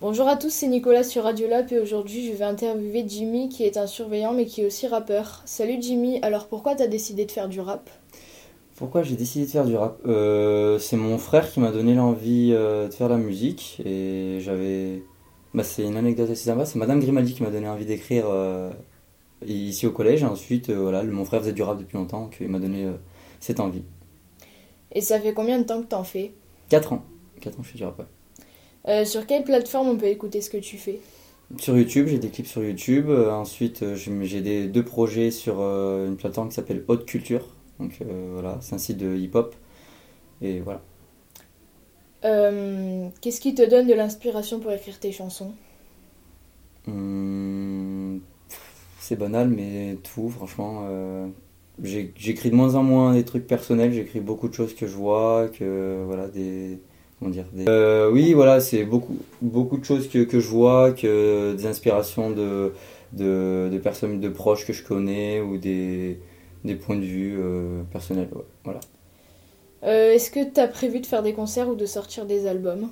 Bonjour à tous, c'est Nicolas sur Radio Lab et aujourd'hui je vais interviewer Jimmy qui est un surveillant mais qui est aussi rappeur. Salut Jimmy, alors pourquoi t'as décidé de faire du rap? Pourquoi j'ai décidé de faire du rap? Euh, C'est mon frère qui m'a donné l'envie euh, de faire la musique et j'avais. Bah, c'est une anecdote assez sympa, c'est Madame Grimaldi qui m'a donné envie d'écrire euh, ici au collège et ensuite voilà, mon frère faisait du rap depuis longtemps donc il m'a donné cette envie. Et ça fait combien de temps que t'en fais? 4 ans. 4 ans je fais du rap. ouais. Euh, Sur quelle plateforme on peut écouter ce que tu fais? Sur YouTube, j'ai des clips sur YouTube. Euh, ensuite, euh, j'ai des, deux projets sur euh, une plateforme qui s'appelle Haute Culture. Donc voilà, c'est un site de hip-hop. Et voilà. Qu'est-ce qui te donne de l'inspiration pour écrire tes chansons? Hum, c'est banal, mais tout, franchement. j'écris de moins en moins des trucs personnels, j'écris beaucoup de choses que je vois, que voilà, des. Comment dire des- Euh, Oui, voilà, c'est beaucoup, beaucoup de choses que, que je vois, que des inspirations de, de, de personnes, de proches que je connais ou des, des points de vue euh, personnels. ouais, voilà. Euh, Est-ce que t'as prévu de faire des concerts ou de sortir des albums?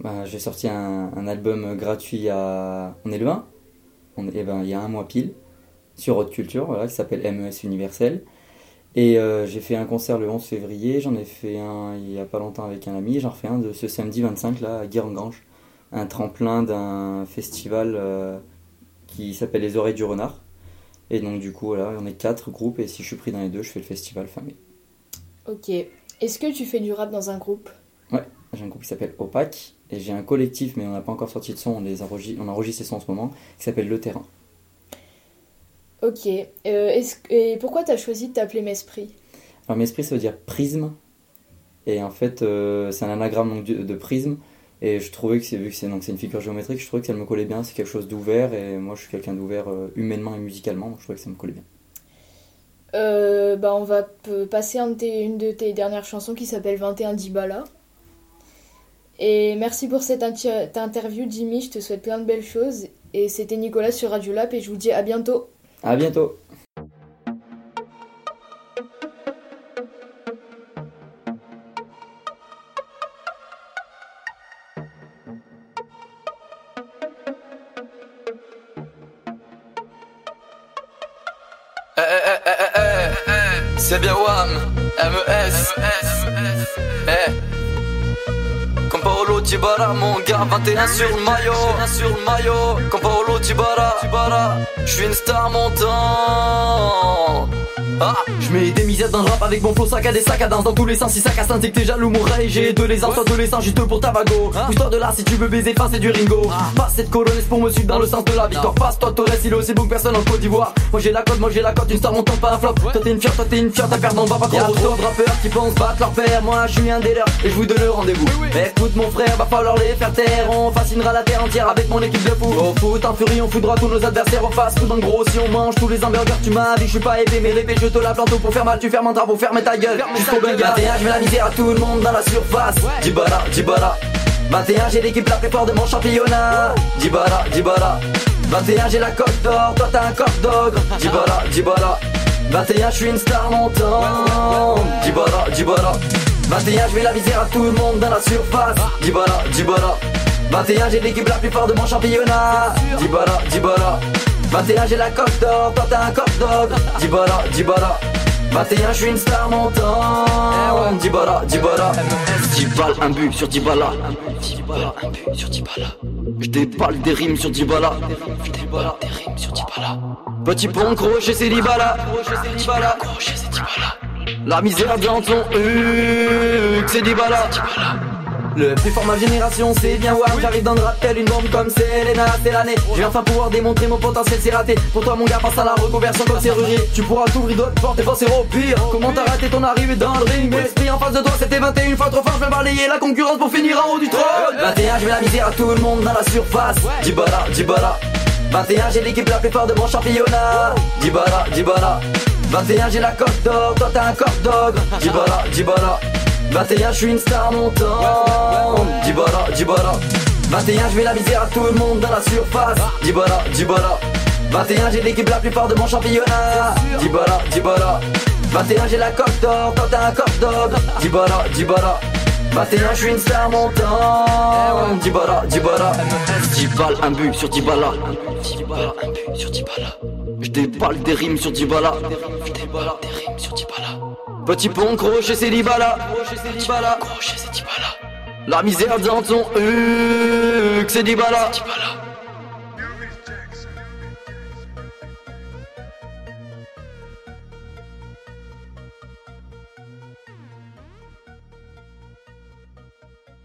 Bah, j'ai sorti un, un album gratuit il y a... On est le 1 On est, eh ben, il y a un mois pile, sur Haute Culture, voilà, qui s'appelle MES Universel. Et euh, j'ai fait un concert le 11 février, j'en ai fait un il y a pas longtemps avec un ami, j'en refais un de ce samedi 25 là, à Guéringrange, un tremplin d'un festival euh, qui s'appelle Les Oreilles du Renard. Et donc du coup, voilà, on est quatre groupes, et si je suis pris dans les deux, je fais le festival fin mai. Ok. Est-ce que tu fais du rap dans un groupe? J'ai un groupe qui s'appelle Opaque et j'ai un collectif, mais on n'a pas encore sorti de son, on, les enregistre, on enregistre les sons en ce moment, qui s'appelle Le Terrain. Ok. Euh, est-ce- Et pourquoi t'as choisi de t'appeler Mesprit Alors, Mesprit, ça veut dire prisme, et en fait, euh, c'est un anagramme donc, de, de prisme, et je trouvais que c'est, vu que c'est, donc, c'est une figure géométrique, je trouvais que ça me collait bien, c'est quelque chose d'ouvert, et moi je suis quelqu'un d'ouvert euh, humainement et musicalement, donc je trouvais que ça me collait bien. Euh, bah, on va p- passer un de tes- une de tes dernières chansons qui s'appelle 21 Dibala. Et merci pour cette interview, Jimmy. Je te souhaite plein de belles choses. Et c'était Nicolas sur Radio Lab et je vous dis à bientôt. À bientôt! Eh, eh, eh, c'est bien WAM, MES, eh. Paolo Tibara, mon gars, 21 sur le maillot, sur le maillot. Comme Paolo Tibara, je suis une star montant. Ah, je mets des misettes dans le rap avec mon flow sac à des sacs à danse dans tous les sens. Si ça casse un tic, t'es jaloux, mon rey. J'ai deux les ans, soit deux les sangs, juste pour tabago. Pousse-toi de là si tu veux baiser, face c'est du Ringo. Passe cette colonne pour me suivre dans le sens de la victoire. Passe-toi, Torres, il est aussi bon que personne en Côte d'Ivoire. Moi j'ai la cote, moi j'ai la cote, une star montant pas un flop. Toi t'es une fière, toi t'es une fière, t'as perdant, va pas trop. Y'a trop de rappeurs qui pensent battre leur père. Moi je suis un des leurs et je vous donne le rendez-vous. Écoute mon va falloir les faire taire. On fascinera la terre entière avec mon équipe de fou. Au foot, en furie, on foudra tous nos adversaires au fast food. En gros, si on mange tous les hamburgers, tu m'as dit, je suis pas épais, mais l'épée, je te la plante pour faire mal. Tu fermes un drapeau, ferme ta gueule. Jusqu'au benga. 21, je mets la misère à tout le monde dans la surface. Dibala, Dibala. 21, j'ai l'équipe la plus forte de mon championnat. Dibala, Dibala. 21, j'ai la coque d'or, toi t'as un coq d'ogre. Dibala, Dibala. 21, je suis une star montante. Dibala, Dibala. 21, je mets la misère à tout le monde dans la surface. Dibala, Dibala. 21, j'ai l'équipe la plus forte de mon championnat. Dibala, Dibala. 21, j'ai la coque d'or, toi t'as un coq d'ogre. Dibala, Dibala. 21, je suis une star montante. Dibala, Dibala. 10 balles, un but sur Dibala. 10 balles, un but sur Dibala. Je déballe des rimes sur Dibala. Je déballe des rimes sur Dibala. Petit pont crochet, c'est Dibala. Dibala, crochet, c'est Dibala. La misère dans ton huc, c'est Dibala. Le plus fort ma génération c'est bien Wam J'arrive dans le rap tel une bombe comme Selena C'est l'année. Je vais enfin pouvoir démontrer mon potentiel c'est raté. Pour toi mon gars passe à la reconversion comme serrurier. Tu pourras t'ouvrir d'autres portes et penser au pire. Comment t'as raté ton arrivée dans le ring? L'esprit en face de toi c'était 21 fois trop fort Je vais balayer la concurrence pour finir en haut du trône. 21 je mets la misère à tout le monde dans la surface. Dibala, Dibala. 21 j'ai l'équipe la plus forte de mon championnat. Dibala, Dibala 21 j'ai la coque d'or, toi t'as un coq d'ogre. Dibala, Dibala. 21 je suis une star montante. Dibala, Dibala. 21 je mets la misère à tout le monde dans la surface. Dibala, Dibala. 21 j'ai l'équipe la plus forte de mon championnat. Dibala, Dibala. 21 j'ai la coque d'or, toi t'as un coq d'ogre. Dibala, Dibala. 21, je suis une star montante. Dibala, Dibala, 10 balles, un but sur Dibala. 10 balles, un but sur Dibala. Je déballe des rimes sur Dibala. Je déballe des rimes sur Dibala. Petit pont, crochet, c'est Dibala. Crochet, c'est Dibala. La misère dans ton huc, c'est Dibala.